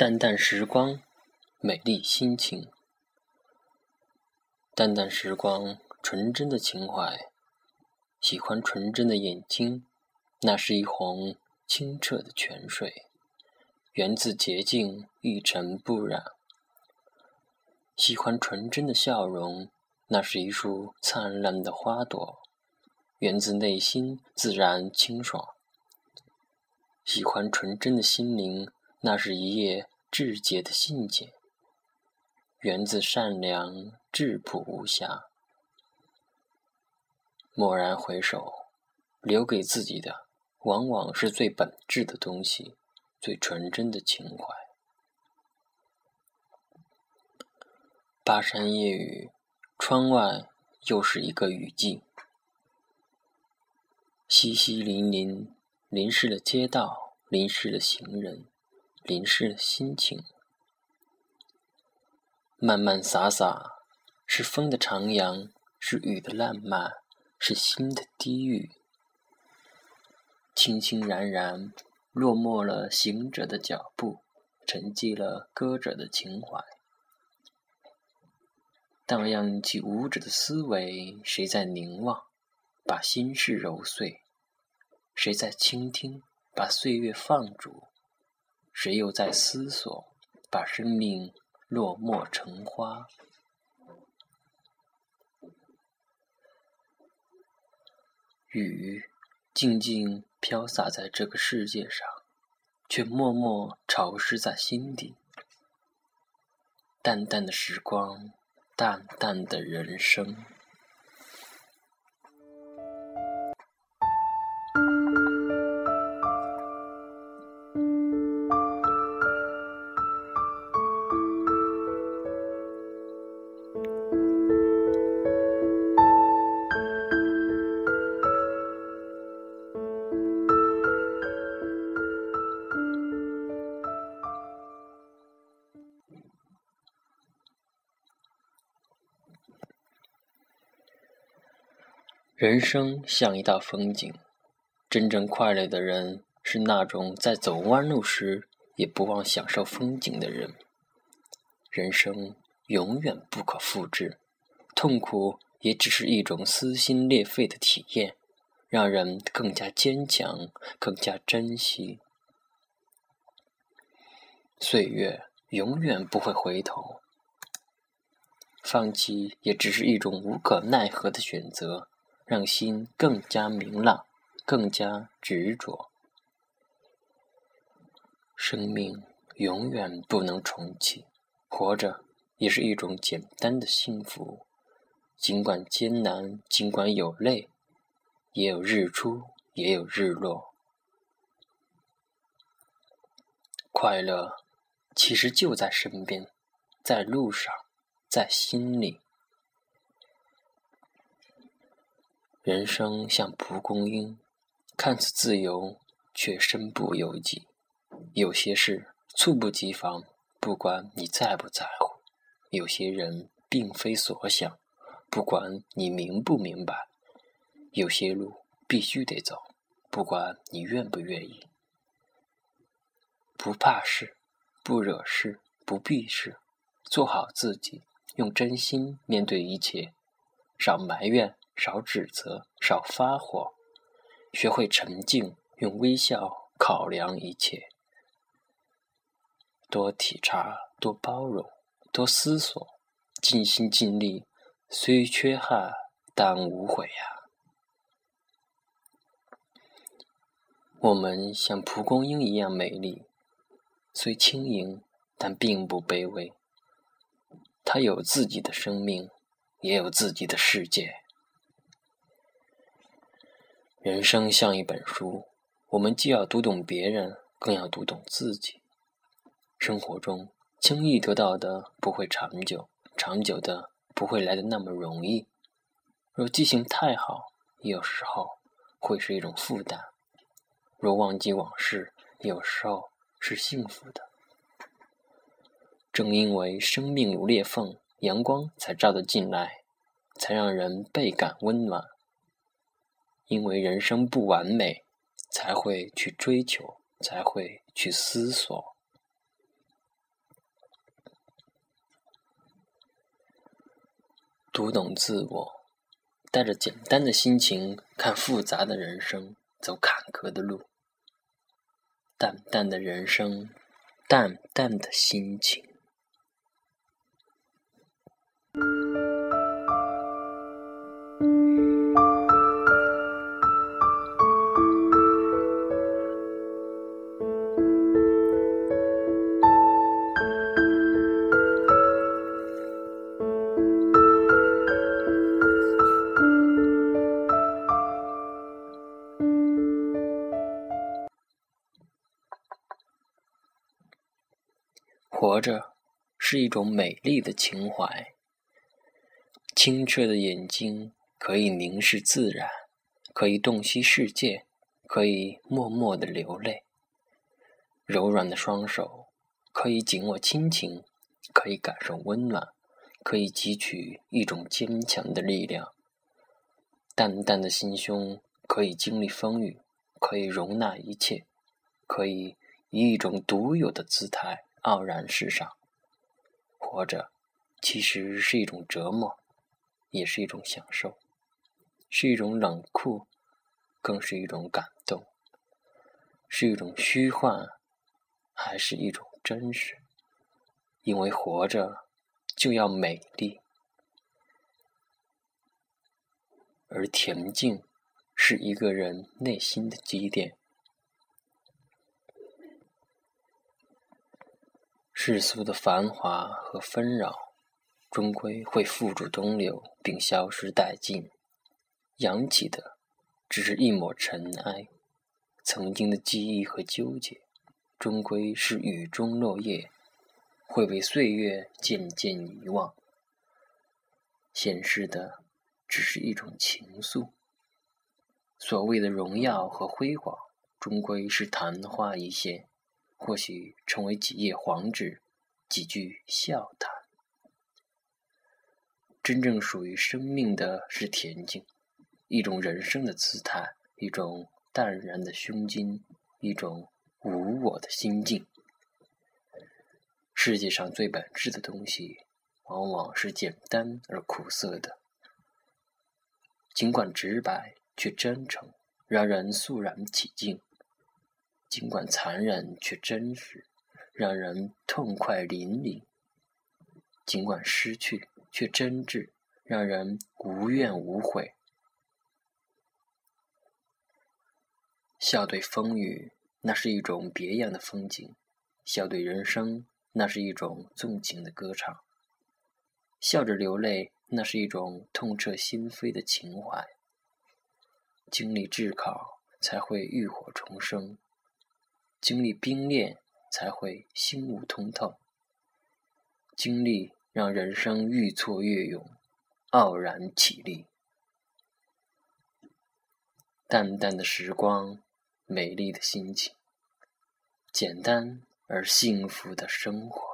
淡淡时光，美丽心情。淡淡时光，纯真的情怀。喜欢纯真的眼睛，那是一泓清澈的泉水，源自洁净，一尘不染。喜欢纯真的笑容，那是一束灿烂的花朵，源自内心，自然清爽。喜欢纯真的心灵，那是一页至洁的信笺，源自善良，质朴无瑕。蓦然回首，留给自己的，往往是最本质的东西，最纯真的情怀。巴山夜雨，窗外又是一个雨季，淅淅沥沥，淋湿了街道，淋湿了行人，淋湿了心情。漫漫洒洒，是风的徜徉，是雨的烂漫。是心的低语，轻轻然然，落寞了行者的脚步，沉寂了歌者的情怀，荡漾起舞者的思维。谁在凝望，把心事揉碎？谁在倾听，把岁月放逐？谁又在思索，把生命落寞成花？雨静静飘洒在这个世界上，却默默潮湿在心底。淡淡的时光，淡淡的人生。人生像一道风景，真正快乐的人是那种在走弯路时也不忘享受风景的人。人生永远不可复制，痛苦也只是一种撕心裂肺的体验，让人更加坚强，更加珍惜。岁月永远不会回头，放弃也只是一种无可奈何的选择。让心更加明朗，更加执着。生命永远不能重启，活着也是一种简单的幸福。尽管艰难，尽管有泪，也有日出，也有日落。快乐其实就在身边，在路上，在心里。人生像蒲公英，看似自由，却身不由己。有些事猝不及防，不管你在不在乎；有些人并非所想，不管你明不明白；有些路必须得走，不管你愿不愿意。不怕事，不惹事，不避事，做好自己，用真心面对一切，少埋怨。少指责，少发火，学会沉静，用微笑考量一切。多体察，多包容，多思索，尽心尽力，虽缺憾，但无悔呀。我们像蒲公英一样美丽，虽轻盈，但并不卑微。它有自己的生命，也有自己的世界。人生像一本书，我们既要读懂别人，更要读懂自己。生活中轻易得到的不会长久，长久的不会来的那么容易。若记性太好，有时候会是一种负担；若忘记往事，有时候是幸福的。正因为生命如裂缝，阳光才照得进来，才让人倍感温暖。因为人生不完美才会去追求才会去思索。读懂自我带着简单的心情看复杂的人生走坎坷的路。淡淡的人生淡淡的心情。活着是一种美丽的情怀。清澈的眼睛可以凝视自然，可以洞悉世界，可以默默的流泪。柔软的双手可以紧握亲情，可以感受温暖，可以汲取一种坚强的力量。淡淡的心胸可以经历风雨，可以容纳一切，可以以一种独有的姿态。傲然世上，活着其实是一种折磨，也是一种享受，是一种冷酷，更是一种感动，是一种虚幻，还是一种真实？因为活着就要美丽，而恬静是一个人内心的积淀。世俗的繁华和纷扰，终归会付诸东流，并消失殆尽。扬起的，只是一抹尘埃；曾经的记忆和纠结，终归是雨中落叶，会被岁月渐渐遗忘。显示的，只是一种情愫。所谓的荣耀和辉煌，终归是昙花一现。或许成为几页黄纸，几句笑谈。真正属于生命的是恬静，一种人生的姿态，一种淡然的胸襟，一种无我的心境。世界上最本质的东西，往往是简单而苦涩的。尽管直白，却真诚，让人肃然起敬。尽管残忍，却真实，让人痛快淋漓；尽管失去，却真挚，让人无怨无悔。笑对风雨，那是一种别样的风景；笑对人生，那是一种纵情的歌唱。笑着流泪，那是一种痛彻心扉的情怀。经历炙烤，才会浴火重生。经历冰炼，才会心悟通透；经历让人生愈挫愈勇，傲然起立。淡淡的时光，美丽的心情，简单而幸福的生活。